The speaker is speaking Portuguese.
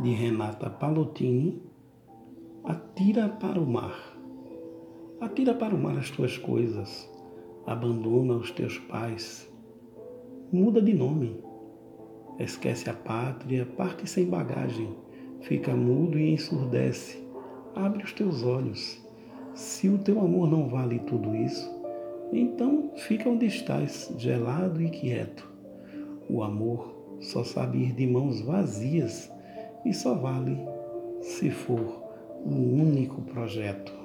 de Renata Palottini, atira para o mar. Atira para o mar as tuas coisas, abandona os teus pais, muda de nome, esquece a pátria, parte sem bagagem, fica mudo e ensurdece, abre os teus olhos. Se o teu amor não vale tudo isso, então fica onde estás, gelado e quieto. O amor só sabe ir de mãos vazias e só vale se for um único projeto.